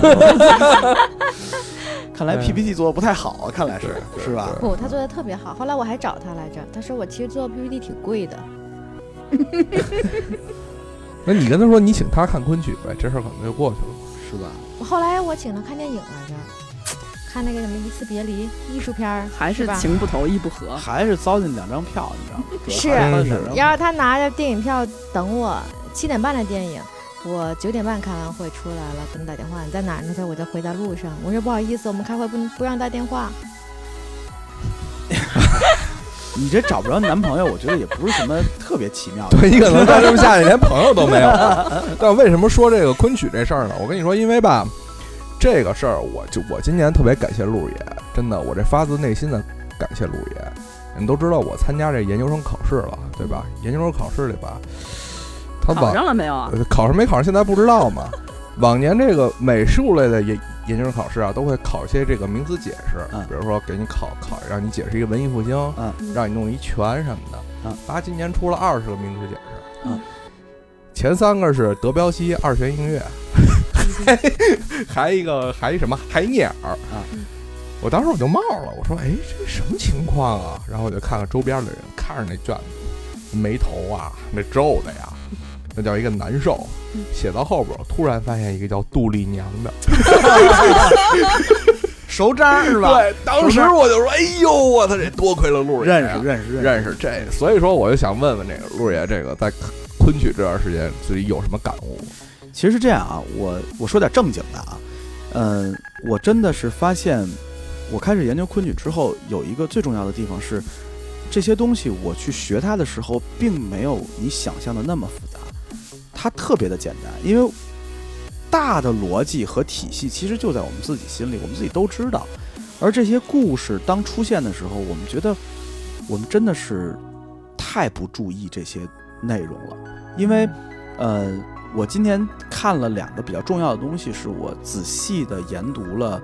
看来 PPT 做的不太好啊，看来是是吧？不，他做的特别好。后来我还找他来着，他说我其实做 PPT 挺贵的。那你跟他说你请他看昆曲呗，这事儿可能就过去了。是吧？我后来我请他看电影来着，看那个什么《一次别离》艺术片儿，还是吧？情不投意不合。还是糟践两张票，你知道吗？主要是还糟践两张票然后他拿着电影票等我，七点半的电影，我九点半开完会出来了，给你打电话，你在哪儿呢？他说我在回家路上。我说不好意思，我们开会不不让带电话。你这找不着男朋友，我觉得也不是什么特别奇妙的。对你可能在这么下去连朋友都没有。但为什么说这个昆曲这事儿呢？我跟你说，因为吧，这个事儿，我就我今年特别感谢陆爷，真的，我这发自内心的感谢陆爷。你们都知道我参加这研究生考试了，对吧？研究生考试里吧，他考上了没有啊？呃考上没考上现在不知道嘛。往年这个美术类的研研究生考试啊，都会考一些这个名词解释，嗯比如说给你考考让你解释一个文艺复兴，嗯让你弄一拳什么的。嗯，他今年出了二十个名词解释，嗯，前三个是德彪西二泉映月，还一个还一什么还一聂耳啊。我当时我就冒了，我说：“哎，这什么情况啊？”然后我就看看周边的人，看着那卷子，眉头啊，那皱的呀，那叫一个难受。写到后边，突然发现一个叫杜丽娘的，熟渣是吧？对，当时我就说：“哎呦，我操，这多亏了陆爷，认识认识认识这。”所以说，我就想问问这个陆爷，这个在昆曲这段时间自己有什么感悟？其实是这样啊，我我说点正经的啊，嗯，我真的是发现，我开始研究昆曲之后，有一个最重要的地方是，这些东西我去学它的时候，并没有你想象的那么复杂，它特别的简单，因为大的逻辑和体系其实就在我们自己心里，我们自己都知道，而这些故事当出现的时候，我们觉得我们真的是太不注意这些内容了，因为，呃。我今天看了两个比较重要的东西，是我仔细的研读了，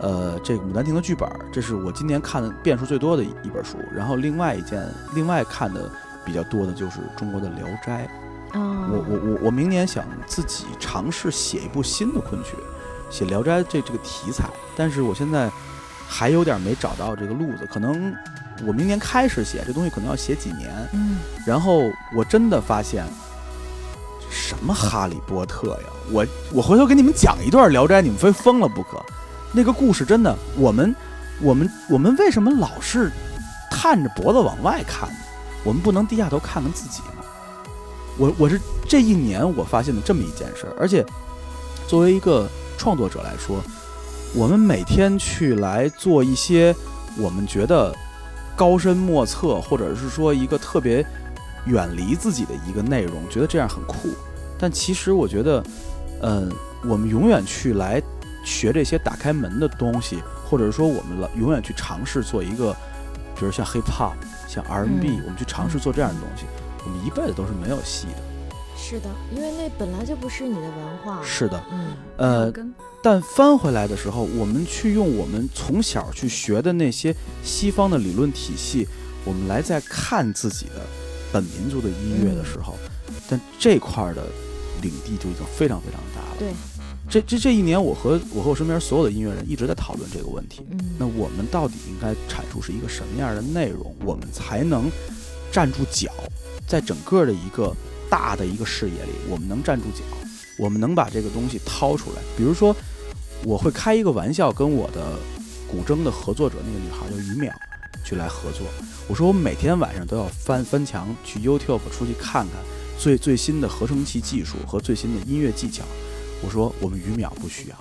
呃，这个《牡丹亭》的剧本，这是我今年看的遍数最多的一本书。然后另外一件，另外看的比较多的就是中国的《聊斋》。我我我我明年想自己尝试写一部新的昆曲，写《聊斋》这这个题材，但是我现在还有点没找到这个路子，可能我明年开始写这东西，可能要写几年。嗯，然后我真的发现。什么哈利波特呀！我我回头给你们讲一段《聊斋》，你们非疯了不可。那个故事真的，我们我们我们为什么老是探着脖子往外看？我们不能低下头看看自己吗？我我是这一年我发现的这么一件事儿，而且作为一个创作者来说，我们每天去来做一些我们觉得高深莫测，或者是说一个特别。远离自己的一个内容，觉得这样很酷，但其实我觉得，嗯，我们永远去来学这些打开门的东西，或者是说我们了永远去尝试做一个，比如像 hip hop、像 R&B，我们去尝试做这样的东西，我们一辈子都是没有戏的。是的，因为那本来就不是你的文化。是的，嗯，呃，但翻回来的时候，我们去用我们从小去学的那些西方的理论体系，我们来再看自己的。本民族的音乐的时候，但这块的领地就已经非常非常大了。对，这这这一年，我和我和我身边所有的音乐人一直在讨论这个问题。嗯，那我们到底应该阐述是一个什么样的内容，我们才能站住脚，在整个的一个大的一个视野里，我们能站住脚，我们能把这个东西掏出来。比如说，我会开一个玩笑，跟我的古筝的合作者那个女孩叫于淼。去来合作，我说我每天晚上都要翻翻墙去 YouTube 出去看看最最新的合成器技术和最新的音乐技巧。我说我们于淼不需要，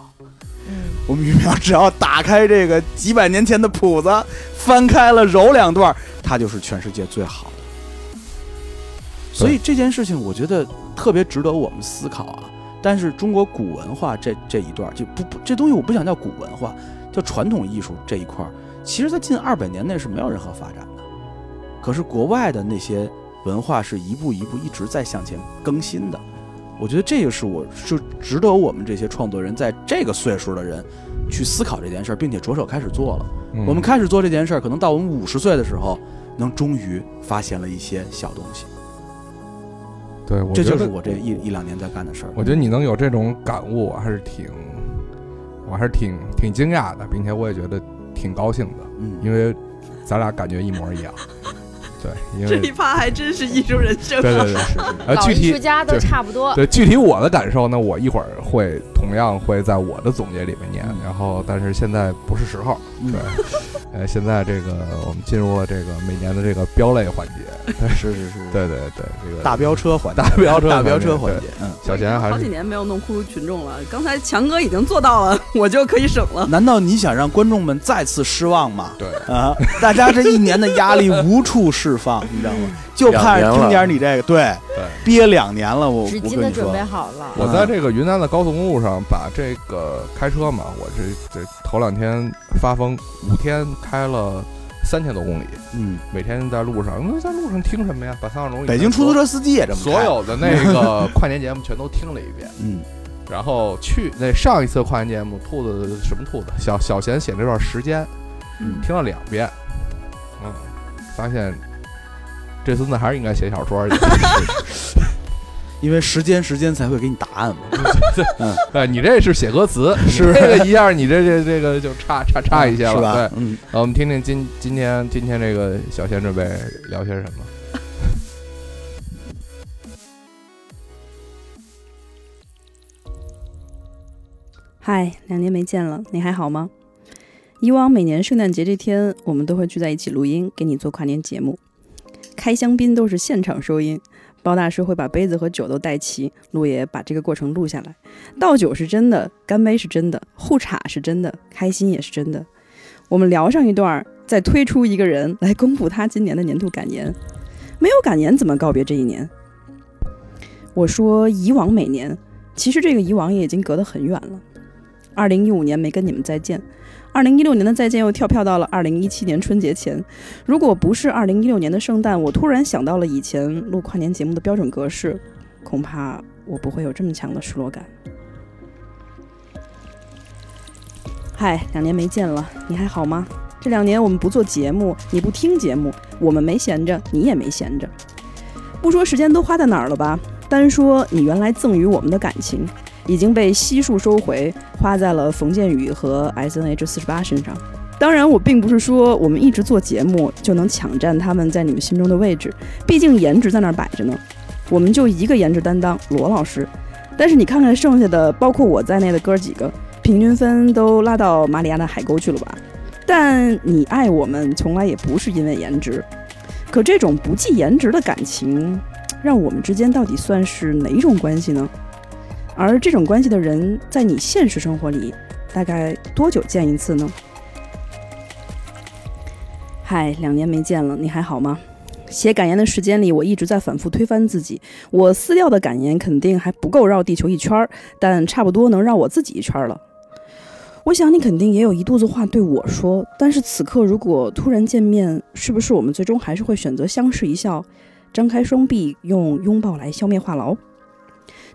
嗯，我们于淼只要打开这个几百年前的谱子，翻开了揉两段，它就是全世界最好的。所以这件事情我觉得特别值得我们思考啊。但是中国古文化这这一段就不不这东西我不想叫古文化，叫传统艺术这一块儿。其实，在近二百年内是没有任何发展的。可是，国外的那些文化是一步一步一直在向前更新的。我觉得这个是我是值得我们这些创作人在这个岁数的人去思考这件事儿，并且着手开始做了。我们开始做这件事儿，可能到我们五十岁的时候，能终于发现了一些小东西。对，这就是我这一一两年在干的事儿。我觉得你能有这种感悟，我还是挺，我还是挺挺惊讶的，并且我也觉得。挺高兴的，嗯，因为咱俩感觉一模一样，对，因为这一趴还真是艺术人生，对对对，呃，具体艺术家都差不多，对，具体我的感受呢，我一会儿会同样会在我的总结里面念，然后但是现在不是时候，对，呃，现在这个我们进入了这个每年的这个标类环节，是是是，对对对，这个大飙车环，大飙车大飙车环节，嗯，小贤还是好几年没有弄哭群众了，刚才强哥已经做到了，我就可以省了。难道你想让观众们再次失望吗？对。啊，大家这一年的压力无处释放，你知道吗？就盼听点你这个，对，憋两年了，我纸巾都准备好了。我在这个云南的高速公路上，把这个开车嘛，我这这头两天发疯，五天开了三千多公里，嗯，每天在路上，那在路上听什么呀？把三号龙北京出租车司机也这么，所有的那个 跨年节目全都听了一遍，嗯，然后去那上一次跨年节目，兔子什么兔子？小小贤写这段时间，嗯，听了两遍，嗯，发现。这孙子还是应该写小说去。因为时间时间才会给你答案嘛。嗯，哎，你这是写歌词，是这个一样，你这这这个就差差差一些了，是吧？对。嗯，好，我们听听今今天今天这个小贤准备聊些什么。嗨，两年没见了，你还好吗？以往每年圣诞节这天，我们都会聚在一起录音，给你做跨年节目。开香槟都是现场收音，包大师会把杯子和酒都带齐，陆爷把这个过程录下来。倒酒是真的，干杯是真的，互插是真的，开心也是真的。我们聊上一段，再推出一个人来公布他今年的年度感言。没有感言怎么告别这一年？我说以往每年，其实这个以往也已经隔得很远了。二零一五年没跟你们再见，二零一六年的再见又跳票到了二零一七年春节前。如果不是二零一六年的圣诞，我突然想到了以前录跨年节目的标准格式，恐怕我不会有这么强的失落感。嗨，两年没见了，你还好吗？这两年我们不做节目，你不听节目，我们没闲着，你也没闲着。不说时间都花在哪儿了吧，单说你原来赠予我们的感情，已经被悉数收回，花在了冯建宇和 S N H 四十八身上。当然，我并不是说我们一直做节目就能抢占他们在你们心中的位置，毕竟颜值在那儿摆着呢。我们就一个颜值担当，罗老师。但是你看看剩下的，包括我在内的哥几个，平均分都拉到马里亚纳海沟去了吧？但你爱我们，从来也不是因为颜值。可这种不计颜值的感情，让我们之间到底算是哪种关系呢？而这种关系的人，在你现实生活里，大概多久见一次呢？嗨，两年没见了，你还好吗？写感言的时间里，我一直在反复推翻自己。我撕掉的感言肯定还不够绕地球一圈儿，但差不多能绕我自己一圈了。我想你肯定也有一肚子话对我说，但是此刻如果突然见面，是不是我们最终还是会选择相视一笑，张开双臂，用拥抱来消灭话痨？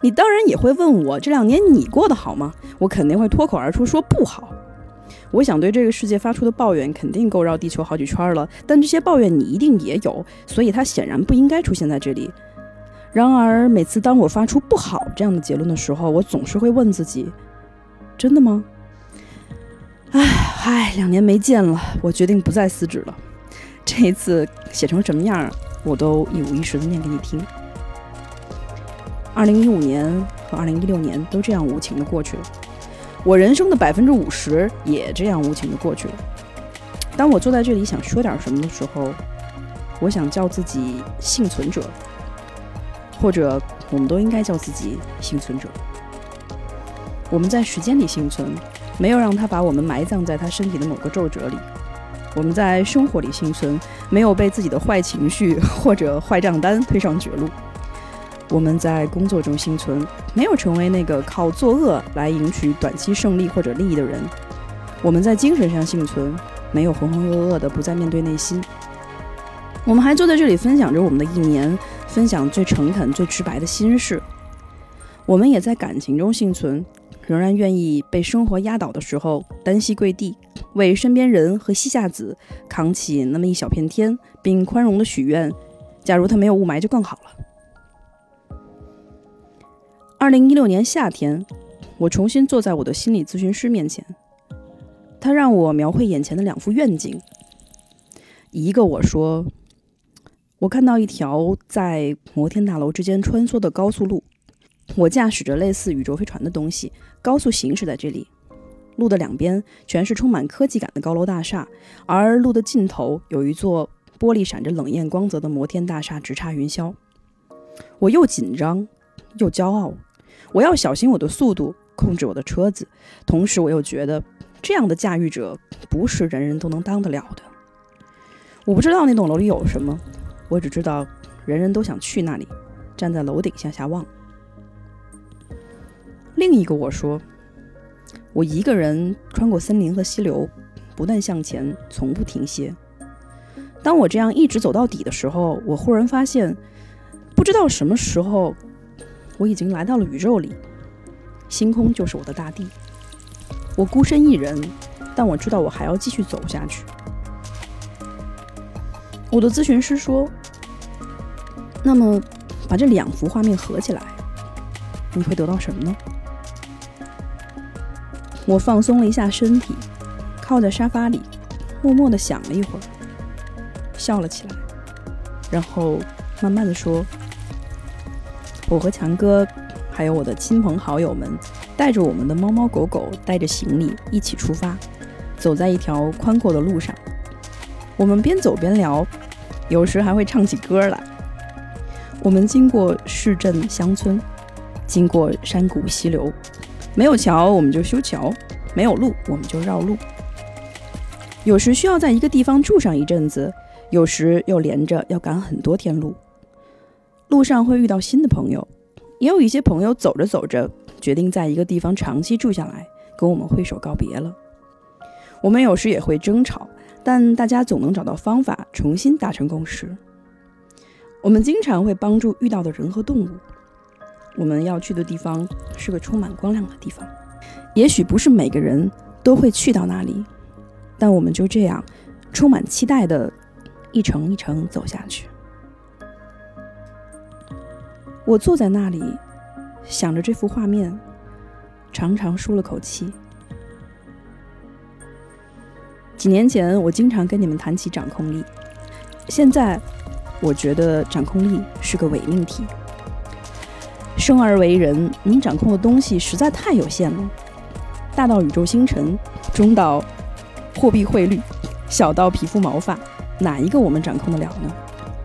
你当然也会问我这两年你过得好吗？我肯定会脱口而出说不好。我想对这个世界发出的抱怨肯定够绕地球好几圈了，但这些抱怨你一定也有，所以它显然不应该出现在这里。然而每次当我发出不好这样的结论的时候，我总是会问自己：真的吗？唉唉，两年没见了，我决定不再撕纸了。这一次写成什么样，我都一五一十的念给你听。二零一五年和二零一六年都这样无情的过去了，我人生的百分之五十也这样无情的过去了。当我坐在这里想说点什么的时候，我想叫自己幸存者，或者我们都应该叫自己幸存者。我们在时间里幸存。没有让他把我们埋葬在他身体的某个皱褶里。我们在生活里幸存，没有被自己的坏情绪或者坏账单推上绝路。我们在工作中幸存，没有成为那个靠作恶来赢取短期胜利或者利益的人。我们在精神上幸存，没有浑浑噩噩的不再面对内心。我们还坐在这里分享着我们的一年，分享最诚恳、最直白的心事。我们也在感情中幸存。仍然愿意被生活压倒的时候，单膝跪地，为身边人和西夏子扛起那么一小片天，并宽容的许愿：假如它没有雾霾，就更好了。二零一六年夏天，我重新坐在我的心理咨询师面前，他让我描绘眼前的两幅愿景。一个我说，我看到一条在摩天大楼之间穿梭的高速路。我驾驶着类似宇宙飞船的东西，高速行驶在这里。路的两边全是充满科技感的高楼大厦，而路的尽头有一座玻璃闪着冷艳光泽的摩天大厦，直插云霄。我又紧张又骄傲，我要小心我的速度，控制我的车子，同时我又觉得这样的驾驭者不是人人都能当得了的。我不知道那栋楼里有什么，我只知道人人都想去那里，站在楼顶向下望。另一个我说，我一个人穿过森林和溪流，不断向前，从不停歇。当我这样一直走到底的时候，我忽然发现，不知道什么时候，我已经来到了宇宙里，星空就是我的大地。我孤身一人，但我知道我还要继续走下去。我的咨询师说：“那么，把这两幅画面合起来，你会得到什么呢？我放松了一下身体，靠在沙发里，默默地想了一会儿，笑了起来，然后慢慢地说：“我和强哥，还有我的亲朋好友们，带着我们的猫猫狗狗，带着行李一起出发，走在一条宽阔的路上。我们边走边聊，有时还会唱起歌来。我们经过市镇乡村，经过山谷溪流。”没有桥，我们就修桥；没有路，我们就绕路。有时需要在一个地方住上一阵子，有时又连着要赶很多天路。路上会遇到新的朋友，也有一些朋友走着走着决定在一个地方长期住下来，跟我们挥手告别了。我们有时也会争吵，但大家总能找到方法重新达成共识。我们经常会帮助遇到的人和动物。我们要去的地方是个充满光亮的地方，也许不是每个人都会去到那里，但我们就这样充满期待的一程一程走下去。我坐在那里，想着这幅画面，长长舒了口气。几年前，我经常跟你们谈起掌控力，现在我觉得掌控力是个伪命题。生而为人，您掌控的东西实在太有限了，大到宇宙星辰，中到货币汇率，小到皮肤毛发，哪一个我们掌控得了呢？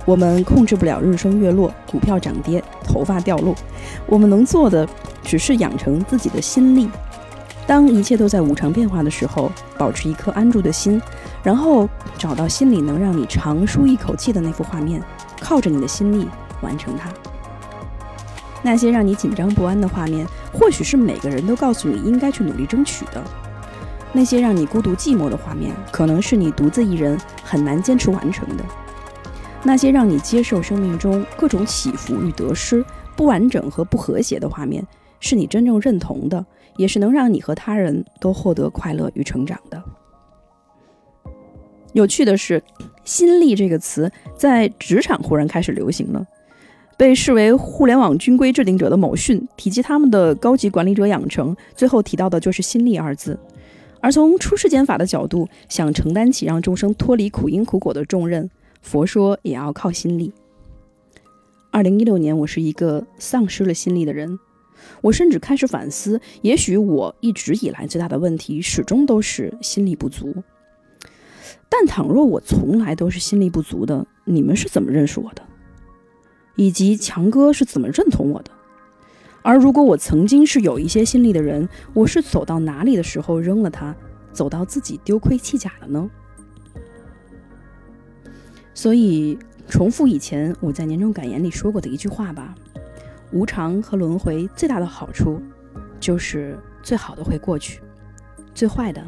我们控制不了日升月落，股票涨跌，头发掉落。我们能做的，只是养成自己的心力。当一切都在无常变化的时候，保持一颗安住的心，然后找到心里能让你长舒一口气的那幅画面，靠着你的心力完成它。那些让你紧张不安的画面，或许是每个人都告诉你应该去努力争取的；那些让你孤独寂寞的画面，可能是你独自一人很难坚持完成的；那些让你接受生命中各种起伏与得失、不完整和不和谐的画面，是你真正认同的，也是能让你和他人都获得快乐与成长的。有趣的是，“心力”这个词在职场忽然开始流行了。被视为互联网军规制定者的某讯提及他们的高级管理者养成，最后提到的就是“心力”二字。而从出世间法的角度，想承担起让众生脱离苦因苦果的重任，佛说也要靠心力。二零一六年，我是一个丧失了心力的人，我甚至开始反思，也许我一直以来最大的问题，始终都是心力不足。但倘若我从来都是心力不足的，你们是怎么认识我的？以及强哥是怎么认同我的？而如果我曾经是有一些心力的人，我是走到哪里的时候扔了它，走到自己丢盔弃甲了呢？所以，重复以前我在年终感言里说过的一句话吧：无常和轮回最大的好处，就是最好的会过去，最坏的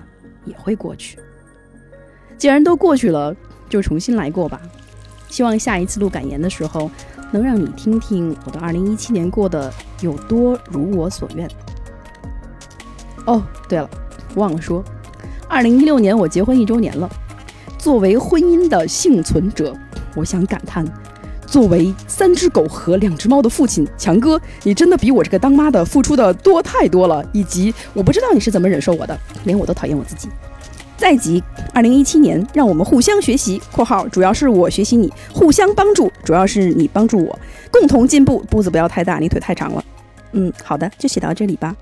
也会过去。既然都过去了，就重新来过吧。希望下一次录感言的时候。能让你听听我的2017年过得有多如我所愿。哦，对了，忘了说，2016年我结婚一周年了。作为婚姻的幸存者，我想感叹：作为三只狗和两只猫的父亲，强哥，你真的比我这个当妈的付出的多太多了。以及，我不知道你是怎么忍受我的，连我都讨厌我自己。再集，二零一七年，让我们互相学习（括号主要是我学习你，互相帮助，主要是你帮助我，共同进步）。步子不要太大，你腿太长了。嗯，好的，就写到这里吧。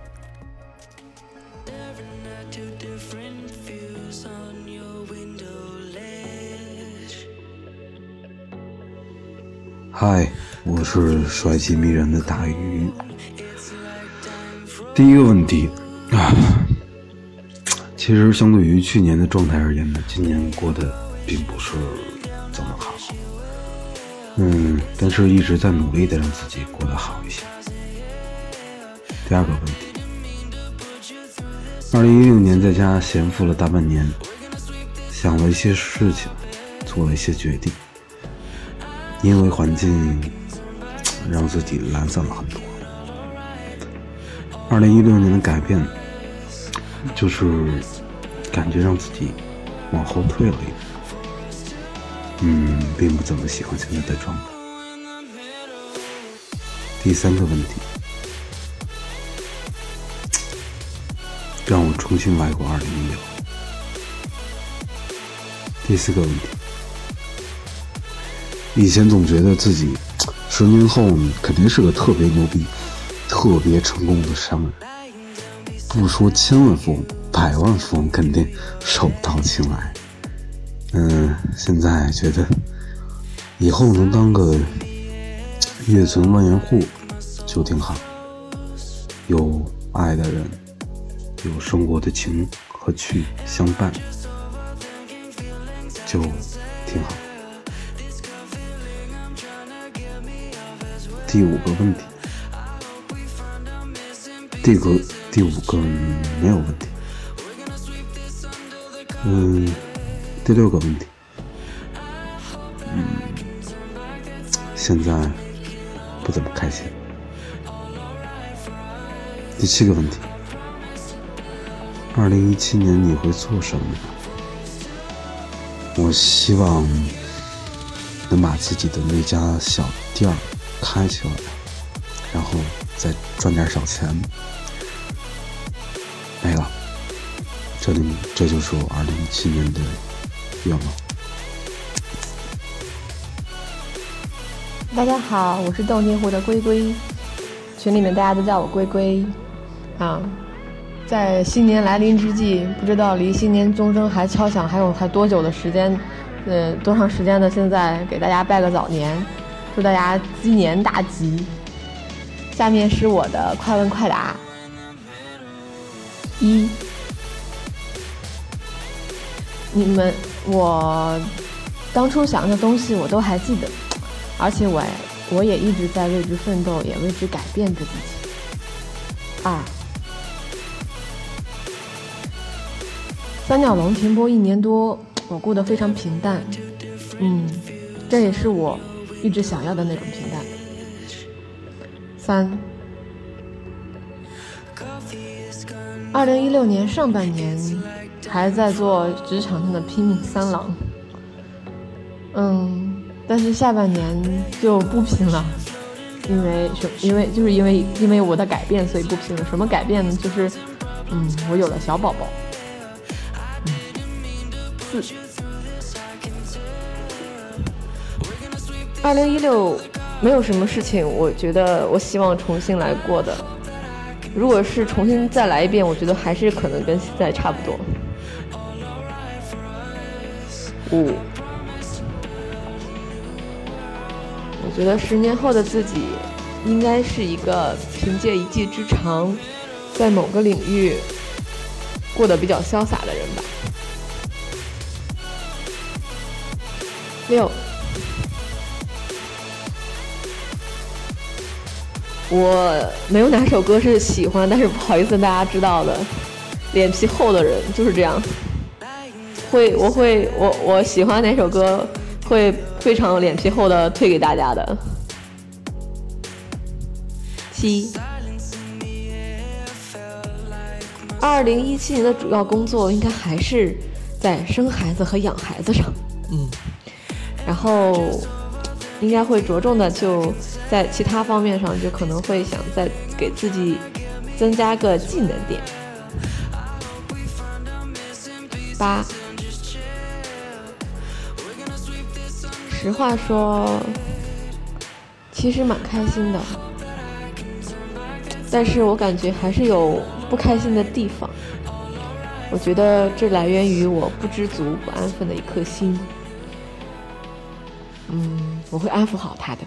嗨，我是帅气迷人的大鱼。第一个问题啊。其实，相对于去年的状态而言呢，今年过得并不是怎么好。嗯，但是一直在努力的让自己过得好一些。第二个问题，二零一六年在家闲赋了大半年，想了一些事情，做了一些决定，因为环境 让自己懒散了很多。二零一六年的改变。就是感觉让自己往后退了一步，嗯，并不怎么喜欢现在的状态。第三个问题，让我重新来过二零一六。第四个问题，以前总觉得自己十年后肯定是个特别牛逼、特别成功的商人，不说千万富翁，百万富翁肯定手到擒来。嗯，现在觉得以后能当个月存万元户就挺好，有爱的人，有生活的情和趣相伴，就挺好。第五个问题，第个第五个没有问题。嗯。第六个问题，嗯，现在不怎么开心。第七个问题，二零一七年你会做什么？我希望能把自己的那家小店开起来，然后再赚点小钱。没了，这里这就是我二零一七年的。愿望。大家好，我是洞庭湖的龟龟，群里面大家都叫我龟龟。啊，在新年来临之际，不知道离新年钟声还敲响还有还多久的时间？呃，多长时间的？现在给大家拜个早年，祝大家鸡年大吉。下面是我的快问快答。一，你们。我当初想要的东西我都还记得，而且我我也一直在为之奋斗，也为之改变着自己。二，三角龙停播一年多，我过得非常平淡，嗯，这也是我一直想要的那种平淡。三，二零一六年上半年。还在做职场上的拼命三郎，嗯，但是下半年就不拼了，因为什？因为就是因为因为我的改变，所以不拼了。什么改变呢？就是，嗯，我有了小宝宝。四，二零一六没有什么事情，我觉得我希望重新来过的。如果是重新再来一遍，我觉得还是可能跟现在差不多。五，我觉得十年后的自己，应该是一个凭借一技之长，在某个领域过得比较潇洒的人吧。六，我没有哪首歌是喜欢，但是不好意思大家知道的，脸皮厚的人就是这样。会，我会，我我喜欢哪首歌，会非常脸皮厚的推给大家的。七，二零一七年的主要工作应该还是在生孩子和养孩子上，嗯，然后应该会着重的就在其他方面上，就可能会想再给自己增加个技能点。八。实话说，其实蛮开心的，但是我感觉还是有不开心的地方。我觉得这来源于我不知足、不安分的一颗心。嗯，我会安抚好他的。